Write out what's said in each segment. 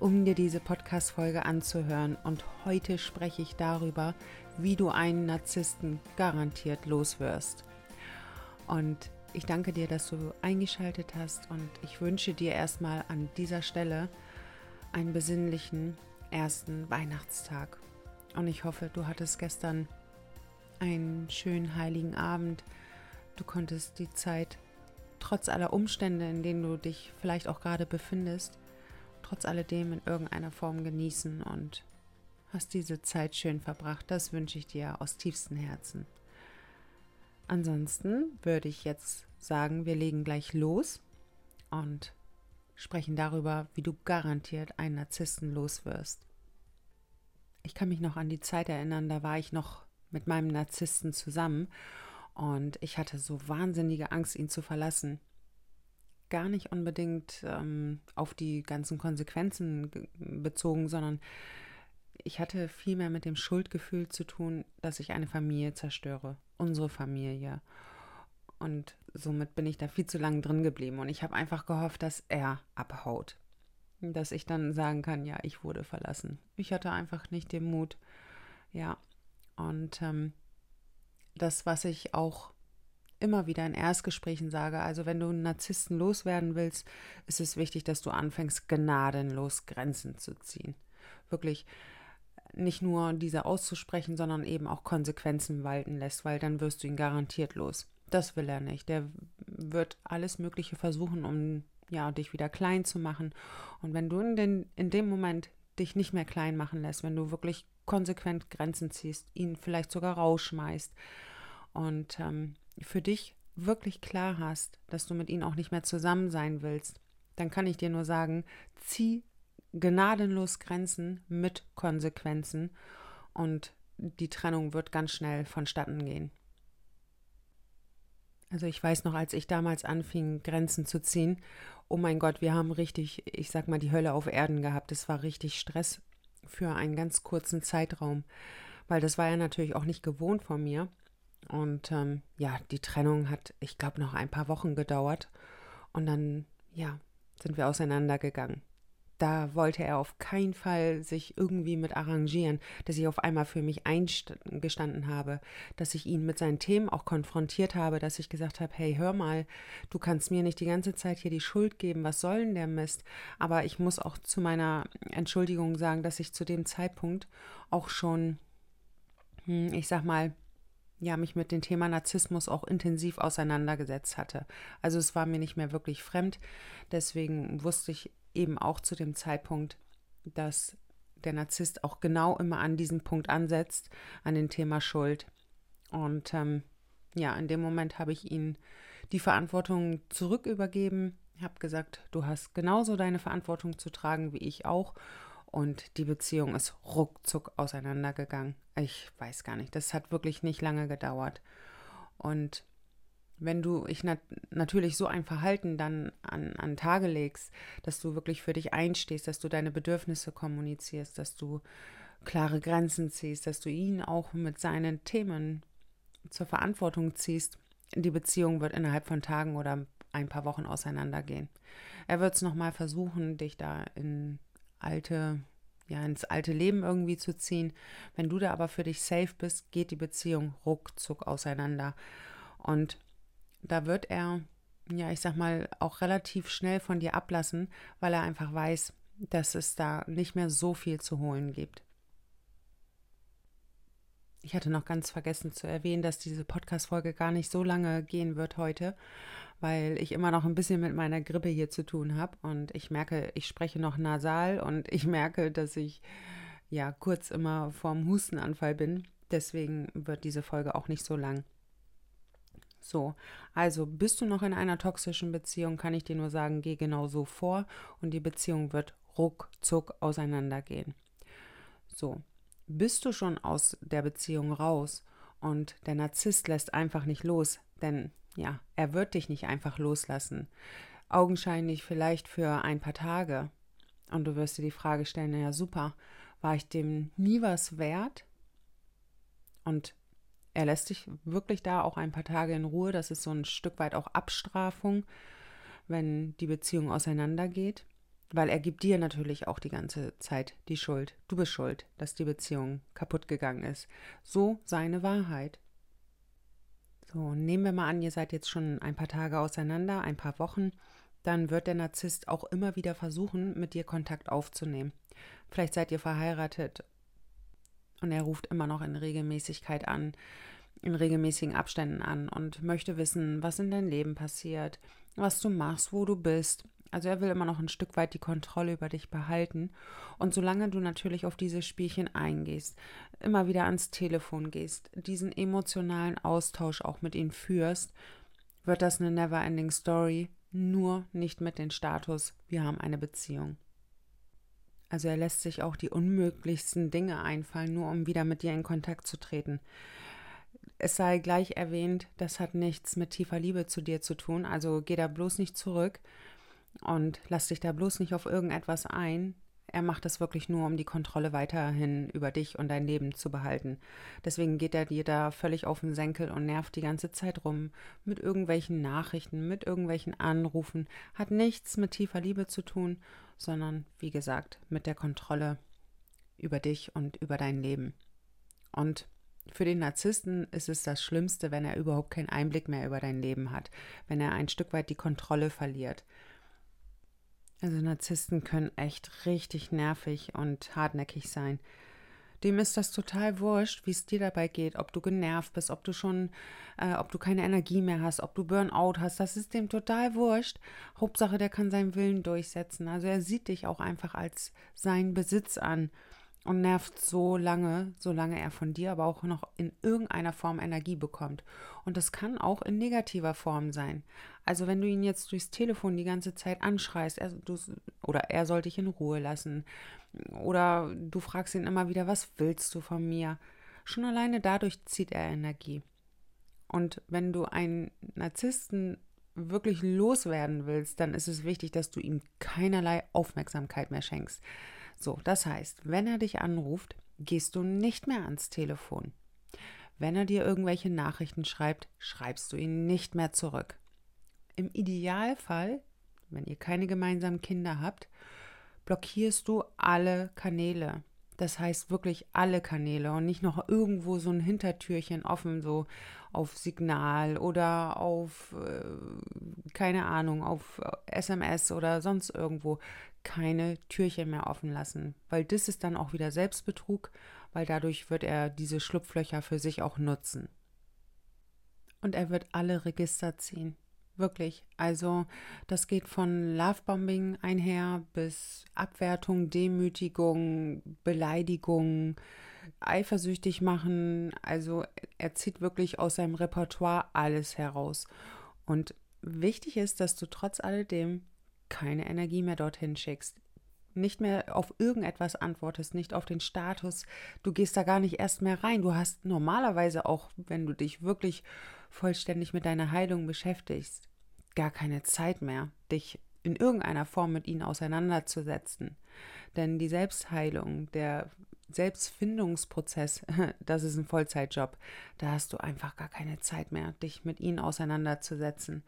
um dir diese Podcast-Folge anzuhören. Und heute spreche ich darüber, wie du einen Narzissten garantiert loswirst. Und ich danke dir, dass du eingeschaltet hast und ich wünsche dir erstmal an dieser Stelle einen besinnlichen ersten Weihnachtstag. Und ich hoffe, du hattest gestern einen schönen heiligen Abend. Du konntest die Zeit trotz aller Umstände, in denen du dich vielleicht auch gerade befindest, trotz alledem in irgendeiner Form genießen und hast diese Zeit schön verbracht. Das wünsche ich dir aus tiefstem Herzen. Ansonsten würde ich jetzt sagen, wir legen gleich los und sprechen darüber, wie du garantiert einen Narzissten loswirst. Ich kann mich noch an die Zeit erinnern, da war ich noch mit meinem Narzissten zusammen und ich hatte so wahnsinnige Angst, ihn zu verlassen gar nicht unbedingt ähm, auf die ganzen Konsequenzen bezogen, sondern ich hatte viel mehr mit dem Schuldgefühl zu tun, dass ich eine Familie zerstöre, unsere Familie. Und somit bin ich da viel zu lange drin geblieben. Und ich habe einfach gehofft, dass er abhaut. Dass ich dann sagen kann, ja, ich wurde verlassen. Ich hatte einfach nicht den Mut. Ja. Und ähm, das, was ich auch immer wieder in Erstgesprächen sage, also wenn du einen Narzissten loswerden willst, ist es wichtig, dass du anfängst, gnadenlos Grenzen zu ziehen. Wirklich nicht nur diese auszusprechen, sondern eben auch Konsequenzen walten lässt, weil dann wirst du ihn garantiert los. Das will er nicht. Der wird alles Mögliche versuchen, um ja, dich wieder klein zu machen. Und wenn du in, den, in dem Moment dich nicht mehr klein machen lässt, wenn du wirklich konsequent Grenzen ziehst, ihn vielleicht sogar rausschmeißt und ähm, für dich wirklich klar hast, dass du mit ihnen auch nicht mehr zusammen sein willst, dann kann ich dir nur sagen, zieh gnadenlos Grenzen mit Konsequenzen und die Trennung wird ganz schnell vonstatten gehen. Also ich weiß noch, als ich damals anfing, Grenzen zu ziehen, oh mein Gott, wir haben richtig, ich sag mal, die Hölle auf Erden gehabt. Es war richtig Stress für einen ganz kurzen Zeitraum, weil das war ja natürlich auch nicht gewohnt von mir. Und ähm, ja, die Trennung hat, ich glaube, noch ein paar Wochen gedauert. Und dann, ja, sind wir auseinandergegangen. Da wollte er auf keinen Fall sich irgendwie mit arrangieren, dass ich auf einmal für mich eingestanden habe, dass ich ihn mit seinen Themen auch konfrontiert habe, dass ich gesagt habe, hey, hör mal, du kannst mir nicht die ganze Zeit hier die Schuld geben, was soll denn der Mist? Aber ich muss auch zu meiner Entschuldigung sagen, dass ich zu dem Zeitpunkt auch schon, hm, ich sag mal, ja, mich mit dem Thema Narzissmus auch intensiv auseinandergesetzt hatte. Also es war mir nicht mehr wirklich fremd. Deswegen wusste ich eben auch zu dem Zeitpunkt, dass der Narzisst auch genau immer an diesem Punkt ansetzt, an dem Thema Schuld. Und ähm, ja, in dem Moment habe ich ihm die Verantwortung zurückübergeben, habe gesagt, du hast genauso deine Verantwortung zu tragen wie ich auch. Und die Beziehung ist ruckzuck auseinandergegangen. Ich weiß gar nicht, das hat wirklich nicht lange gedauert. Und wenn du ich nat natürlich so ein Verhalten dann an, an Tage legst, dass du wirklich für dich einstehst, dass du deine Bedürfnisse kommunizierst, dass du klare Grenzen ziehst, dass du ihn auch mit seinen Themen zur Verantwortung ziehst, die Beziehung wird innerhalb von Tagen oder ein paar Wochen auseinandergehen. Er wird es nochmal versuchen, dich da in alte, ja, ins alte Leben irgendwie zu ziehen. Wenn du da aber für dich safe bist, geht die Beziehung ruckzuck auseinander. Und da wird er, ja, ich sag mal, auch relativ schnell von dir ablassen, weil er einfach weiß, dass es da nicht mehr so viel zu holen gibt. Ich hatte noch ganz vergessen zu erwähnen, dass diese Podcast-Folge gar nicht so lange gehen wird heute, weil ich immer noch ein bisschen mit meiner Grippe hier zu tun habe und ich merke, ich spreche noch nasal und ich merke, dass ich ja kurz immer vorm Hustenanfall bin. Deswegen wird diese Folge auch nicht so lang. So, also bist du noch in einer toxischen Beziehung, kann ich dir nur sagen, geh genau so vor und die Beziehung wird ruckzuck auseinandergehen. So, bist du schon aus der Beziehung raus und der Narzisst lässt einfach nicht los, denn ja, er wird dich nicht einfach loslassen. Augenscheinlich vielleicht für ein paar Tage. Und du wirst dir die Frage stellen, naja, super, war ich dem nie was wert? Und er lässt dich wirklich da auch ein paar Tage in Ruhe. Das ist so ein Stück weit auch Abstrafung, wenn die Beziehung auseinandergeht. Weil er gibt dir natürlich auch die ganze Zeit die Schuld. Du bist schuld, dass die Beziehung kaputt gegangen ist. So seine Wahrheit. So, nehmen wir mal an, ihr seid jetzt schon ein paar Tage auseinander, ein paar Wochen, dann wird der Narzisst auch immer wieder versuchen, mit dir Kontakt aufzunehmen. Vielleicht seid ihr verheiratet und er ruft immer noch in Regelmäßigkeit an, in regelmäßigen Abständen an und möchte wissen, was in deinem Leben passiert, was du machst, wo du bist. Also er will immer noch ein Stück weit die Kontrolle über dich behalten. Und solange du natürlich auf diese Spielchen eingehst, immer wieder ans Telefon gehst, diesen emotionalen Austausch auch mit ihm führst, wird das eine never-ending Story, nur nicht mit dem Status, wir haben eine Beziehung. Also er lässt sich auch die unmöglichsten Dinge einfallen, nur um wieder mit dir in Kontakt zu treten. Es sei gleich erwähnt, das hat nichts mit tiefer Liebe zu dir zu tun, also geh da bloß nicht zurück und lass dich da bloß nicht auf irgendetwas ein. Er macht das wirklich nur, um die Kontrolle weiterhin über dich und dein Leben zu behalten. Deswegen geht er dir da völlig auf den Senkel und nervt die ganze Zeit rum mit irgendwelchen Nachrichten, mit irgendwelchen Anrufen. Hat nichts mit tiefer Liebe zu tun, sondern, wie gesagt, mit der Kontrolle über dich und über dein Leben. Und für den Narzissten ist es das Schlimmste, wenn er überhaupt keinen Einblick mehr über dein Leben hat, wenn er ein Stück weit die Kontrolle verliert. Also Narzissten können echt richtig nervig und hartnäckig sein. Dem ist das total wurscht, wie es dir dabei geht, ob du genervt bist, ob du schon, äh, ob du keine Energie mehr hast, ob du Burnout hast, das ist dem total wurscht. Hauptsache, der kann seinen Willen durchsetzen. Also er sieht dich auch einfach als sein Besitz an und nervt so lange, solange er von dir aber auch noch in irgendeiner Form Energie bekommt. Und das kann auch in negativer Form sein. Also wenn du ihn jetzt durchs Telefon die ganze Zeit anschreist, er, du, oder er soll dich in Ruhe lassen, oder du fragst ihn immer wieder, was willst du von mir? Schon alleine dadurch zieht er Energie. Und wenn du einen Narzissten wirklich loswerden willst, dann ist es wichtig, dass du ihm keinerlei Aufmerksamkeit mehr schenkst. So, das heißt, wenn er dich anruft, gehst du nicht mehr ans Telefon. Wenn er dir irgendwelche Nachrichten schreibt, schreibst du ihn nicht mehr zurück. Im Idealfall, wenn ihr keine gemeinsamen Kinder habt, blockierst du alle Kanäle. Das heißt wirklich alle Kanäle und nicht noch irgendwo so ein Hintertürchen offen, so auf Signal oder auf, äh, keine Ahnung, auf SMS oder sonst irgendwo keine Türchen mehr offen lassen, weil das ist dann auch wieder Selbstbetrug, weil dadurch wird er diese Schlupflöcher für sich auch nutzen. Und er wird alle Register ziehen. Wirklich. Also das geht von Lovebombing einher bis Abwertung, Demütigung, Beleidigung, eifersüchtig machen. Also er zieht wirklich aus seinem Repertoire alles heraus. Und wichtig ist, dass du trotz alledem keine Energie mehr dorthin schickst. Nicht mehr auf irgendetwas antwortest, nicht auf den Status. Du gehst da gar nicht erst mehr rein. Du hast normalerweise auch, wenn du dich wirklich vollständig mit deiner Heilung beschäftigst, gar keine Zeit mehr, dich in irgendeiner Form mit ihnen auseinanderzusetzen. Denn die Selbstheilung, der Selbstfindungsprozess, das ist ein Vollzeitjob. Da hast du einfach gar keine Zeit mehr, dich mit ihnen auseinanderzusetzen.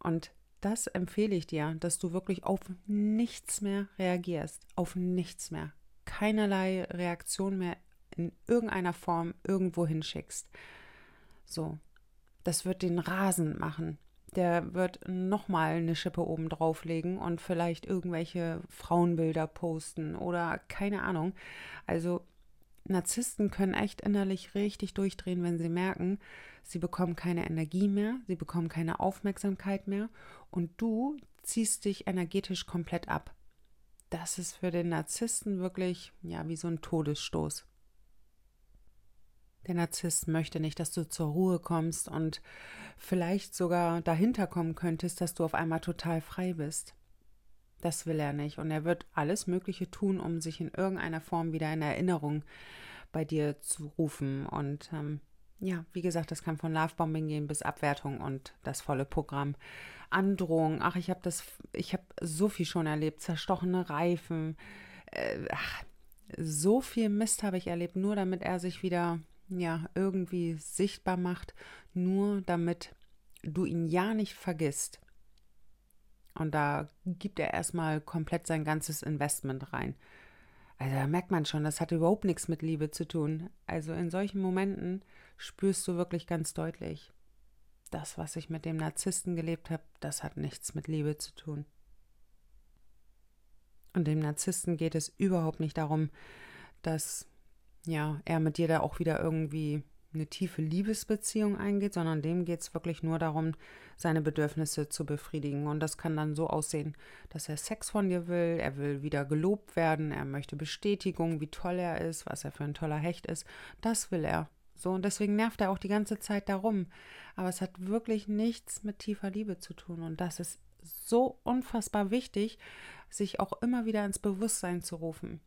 Und das empfehle ich dir, dass du wirklich auf nichts mehr reagierst, auf nichts mehr. Keinerlei Reaktion mehr in irgendeiner Form irgendwo hinschickst. So, das wird den rasend machen der wird nochmal eine Schippe oben drauflegen und vielleicht irgendwelche Frauenbilder posten oder keine Ahnung. Also Narzissten können echt innerlich richtig durchdrehen, wenn sie merken, sie bekommen keine Energie mehr, sie bekommen keine Aufmerksamkeit mehr und du ziehst dich energetisch komplett ab. Das ist für den Narzissten wirklich ja wie so ein Todesstoß. Der Narzisst möchte nicht, dass du zur Ruhe kommst und vielleicht sogar dahinter kommen könntest, dass du auf einmal total frei bist. Das will er nicht. Und er wird alles Mögliche tun, um sich in irgendeiner Form wieder in Erinnerung bei dir zu rufen. Und ähm, ja, wie gesagt, das kann von Lovebombing gehen bis Abwertung und das volle Programm. Androhung, ach, ich habe das, ich habe so viel schon erlebt, zerstochene Reifen, äh, ach, so viel Mist habe ich erlebt, nur damit er sich wieder, ja, irgendwie sichtbar macht, nur damit du ihn ja nicht vergisst. Und da gibt er erstmal komplett sein ganzes Investment rein. Also da merkt man schon, das hat überhaupt nichts mit Liebe zu tun. Also in solchen Momenten spürst du wirklich ganz deutlich, das, was ich mit dem Narzissten gelebt habe, das hat nichts mit Liebe zu tun. Und dem Narzissten geht es überhaupt nicht darum, dass ja, er mit dir da auch wieder irgendwie eine tiefe Liebesbeziehung eingeht, sondern dem geht es wirklich nur darum, seine Bedürfnisse zu befriedigen. Und das kann dann so aussehen, dass er Sex von dir will, er will wieder gelobt werden, er möchte Bestätigung, wie toll er ist, was er für ein toller Hecht ist. Das will er. So, und deswegen nervt er auch die ganze Zeit darum. Aber es hat wirklich nichts mit tiefer Liebe zu tun. Und das ist so unfassbar wichtig, sich auch immer wieder ins Bewusstsein zu rufen.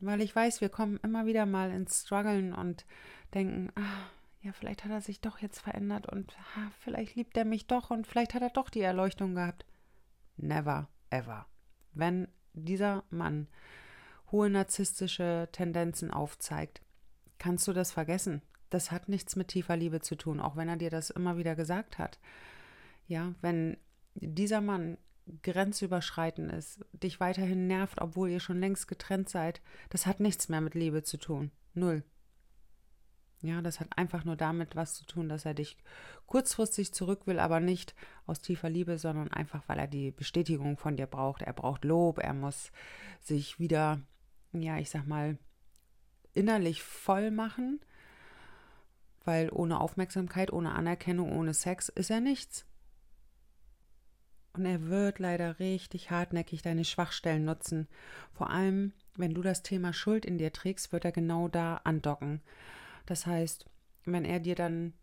Weil ich weiß, wir kommen immer wieder mal ins Struggeln und denken, ah, ja, vielleicht hat er sich doch jetzt verändert und ah, vielleicht liebt er mich doch und vielleicht hat er doch die Erleuchtung gehabt. Never, ever. Wenn dieser Mann hohe narzisstische Tendenzen aufzeigt, kannst du das vergessen. Das hat nichts mit tiefer Liebe zu tun, auch wenn er dir das immer wieder gesagt hat. Ja, wenn dieser Mann grenzüberschreitend ist, dich weiterhin nervt, obwohl ihr schon längst getrennt seid, das hat nichts mehr mit Liebe zu tun. Null. Ja, das hat einfach nur damit was zu tun, dass er dich kurzfristig zurück will, aber nicht aus tiefer Liebe, sondern einfach, weil er die Bestätigung von dir braucht. Er braucht Lob, er muss sich wieder, ja, ich sag mal, innerlich voll machen, weil ohne Aufmerksamkeit, ohne Anerkennung, ohne Sex ist er nichts. Und er wird leider richtig hartnäckig deine Schwachstellen nutzen. Vor allem, wenn du das Thema Schuld in dir trägst, wird er genau da andocken. Das heißt, wenn er dir dann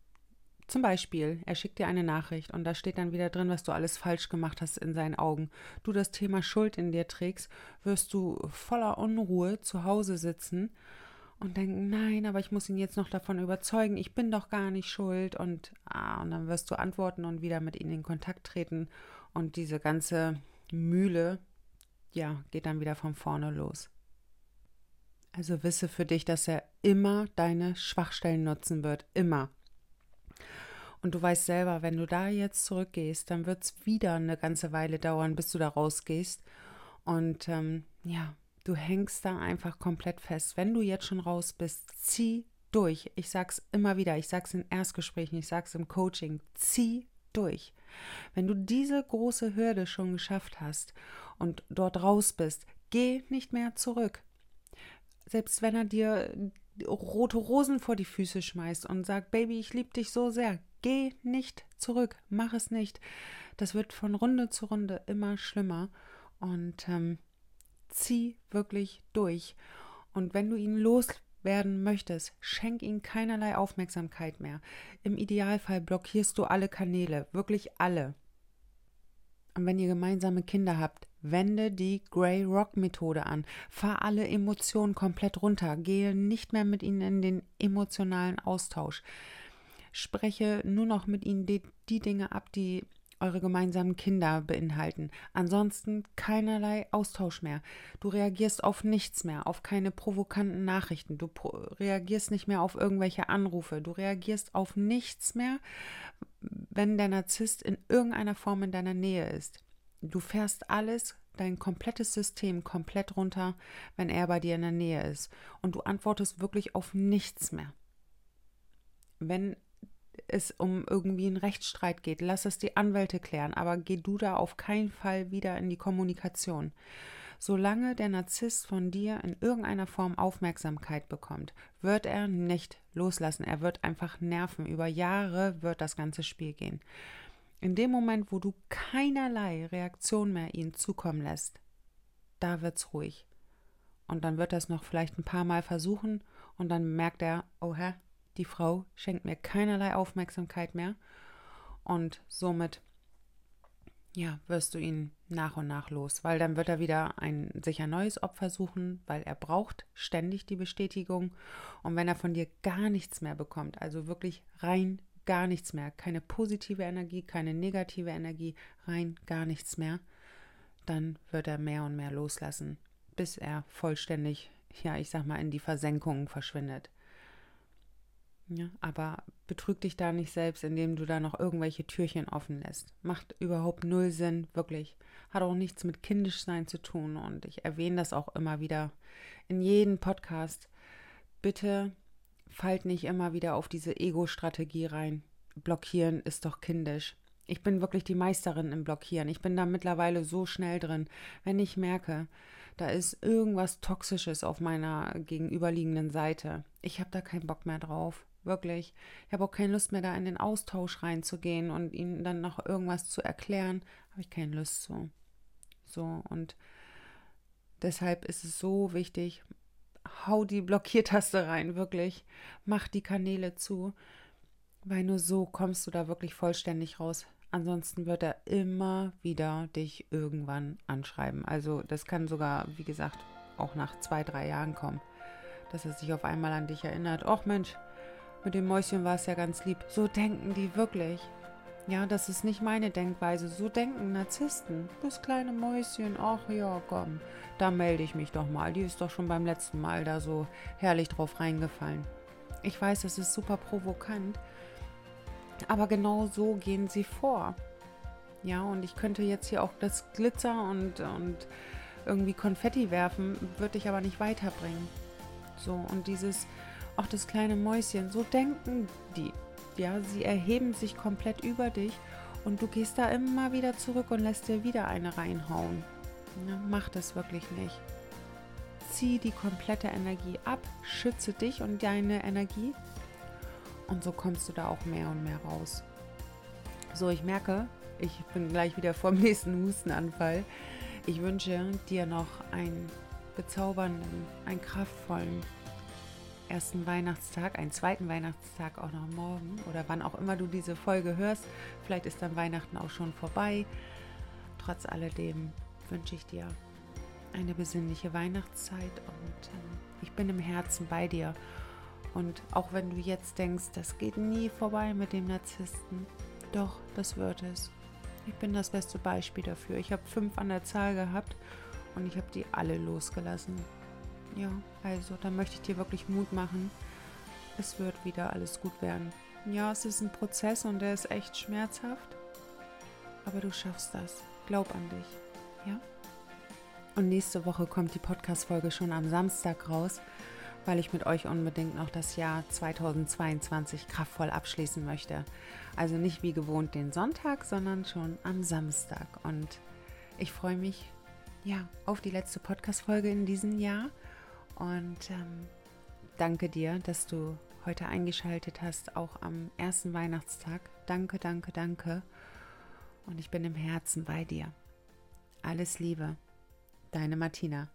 zum Beispiel, er schickt dir eine Nachricht und da steht dann wieder drin, was du alles falsch gemacht hast in seinen Augen. Du das Thema Schuld in dir trägst, wirst du voller Unruhe zu Hause sitzen und denken, nein, aber ich muss ihn jetzt noch davon überzeugen, ich bin doch gar nicht schuld und ah, und dann wirst du antworten und wieder mit ihm in Kontakt treten und diese ganze Mühle, ja, geht dann wieder von vorne los. Also wisse für dich, dass er immer deine Schwachstellen nutzen wird. Immer. Und du weißt selber, wenn du da jetzt zurückgehst, dann wird es wieder eine ganze Weile dauern, bis du da rausgehst. Und ähm, ja, du hängst da einfach komplett fest. Wenn du jetzt schon raus bist, zieh durch. Ich sag's immer wieder, ich sag's in Erstgesprächen, ich sag's im Coaching, zieh durch. Wenn du diese große Hürde schon geschafft hast und dort raus bist, geh nicht mehr zurück selbst wenn er dir rote Rosen vor die Füße schmeißt und sagt, Baby, ich liebe dich so sehr, geh nicht zurück, mach es nicht. Das wird von Runde zu Runde immer schlimmer und ähm, zieh wirklich durch. Und wenn du ihn loswerden möchtest, schenk ihm keinerlei Aufmerksamkeit mehr. Im Idealfall blockierst du alle Kanäle, wirklich alle. Und wenn ihr gemeinsame Kinder habt, wende die Grey Rock Methode an. Fahr alle Emotionen komplett runter. Gehe nicht mehr mit ihnen in den emotionalen Austausch. Spreche nur noch mit ihnen die, die Dinge ab, die eure gemeinsamen Kinder beinhalten. Ansonsten keinerlei Austausch mehr. Du reagierst auf nichts mehr, auf keine provokanten Nachrichten. Du reagierst nicht mehr auf irgendwelche Anrufe. Du reagierst auf nichts mehr, wenn der Narzisst in irgendeiner Form in deiner Nähe ist. Du fährst alles, dein komplettes System komplett runter, wenn er bei dir in der Nähe ist. Und du antwortest wirklich auf nichts mehr. Wenn es um irgendwie einen Rechtsstreit geht, lass es die Anwälte klären, aber geh du da auf keinen Fall wieder in die Kommunikation. Solange der Narzisst von dir in irgendeiner Form Aufmerksamkeit bekommt, wird er nicht loslassen. Er wird einfach nerven. Über Jahre wird das ganze Spiel gehen. In dem Moment, wo du keinerlei Reaktion mehr ihn zukommen lässt, da wird's ruhig. Und dann wird er es noch vielleicht ein paar Mal versuchen und dann merkt er, oh Herr, die Frau schenkt mir keinerlei Aufmerksamkeit mehr und somit ja, wirst du ihn nach und nach los, weil dann wird er wieder ein sich ein neues Opfer suchen, weil er braucht ständig die Bestätigung. Und wenn er von dir gar nichts mehr bekommt, also wirklich rein gar nichts mehr, keine positive Energie, keine negative Energie, rein gar nichts mehr, dann wird er mehr und mehr loslassen, bis er vollständig, ja, ich sag mal, in die Versenkung verschwindet. Ja, aber betrüg dich da nicht selbst, indem du da noch irgendwelche Türchen offen lässt. Macht überhaupt null Sinn, wirklich. Hat auch nichts mit Kindischsein zu tun und ich erwähne das auch immer wieder in jedem Podcast. Bitte fallt nicht immer wieder auf diese Ego-Strategie rein. Blockieren ist doch kindisch. Ich bin wirklich die Meisterin im Blockieren. Ich bin da mittlerweile so schnell drin. Wenn ich merke, da ist irgendwas Toxisches auf meiner gegenüberliegenden Seite, ich habe da keinen Bock mehr drauf Wirklich. Ich habe auch keine Lust mehr, da in den Austausch reinzugehen und ihnen dann noch irgendwas zu erklären. Habe ich keine Lust zu. So, und deshalb ist es so wichtig, hau die Blockiertaste rein, wirklich. Mach die Kanäle zu, weil nur so kommst du da wirklich vollständig raus. Ansonsten wird er immer wieder dich irgendwann anschreiben. Also das kann sogar, wie gesagt, auch nach zwei, drei Jahren kommen, dass er sich auf einmal an dich erinnert. Och Mensch, mit dem Mäuschen war es ja ganz lieb. So denken die wirklich. Ja, das ist nicht meine Denkweise. So denken Narzissten. Das kleine Mäuschen, ach ja, komm, da melde ich mich doch mal. Die ist doch schon beim letzten Mal da so herrlich drauf reingefallen. Ich weiß, das ist super provokant, aber genau so gehen sie vor. Ja, und ich könnte jetzt hier auch das Glitzer und, und irgendwie Konfetti werfen, würde ich aber nicht weiterbringen. So, und dieses, auch das kleine Mäuschen, so denken die. Ja, sie erheben sich komplett über dich und du gehst da immer wieder zurück und lässt dir wieder eine reinhauen. Ja, mach das wirklich nicht. Zieh die komplette Energie ab, schütze dich und deine Energie und so kommst du da auch mehr und mehr raus. So, ich merke, ich bin gleich wieder vor dem nächsten Hustenanfall. Ich wünsche dir noch einen bezaubernden, einen kraftvollen, ersten Weihnachtstag, einen zweiten Weihnachtstag auch noch morgen oder wann auch immer du diese Folge hörst. Vielleicht ist dann Weihnachten auch schon vorbei. Trotz alledem wünsche ich dir eine besinnliche Weihnachtszeit und ähm, ich bin im Herzen bei dir. Und auch wenn du jetzt denkst, das geht nie vorbei mit dem Narzissten, doch, das wird es. Ich bin das beste Beispiel dafür. Ich habe fünf an der Zahl gehabt und ich habe die alle losgelassen. Ja, also da möchte ich dir wirklich Mut machen. Es wird wieder alles gut werden. Ja, es ist ein Prozess und der ist echt schmerzhaft. Aber du schaffst das. Glaub an dich. Ja? Und nächste Woche kommt die Podcast-Folge schon am Samstag raus, weil ich mit euch unbedingt noch das Jahr 2022 kraftvoll abschließen möchte. Also nicht wie gewohnt den Sonntag, sondern schon am Samstag. Und ich freue mich ja auf die letzte Podcast-Folge in diesem Jahr und ähm, danke dir, dass du heute eingeschaltet hast, auch am ersten Weihnachtstag. Danke, danke, danke. Und ich bin im Herzen bei dir. Alles Liebe, deine Martina.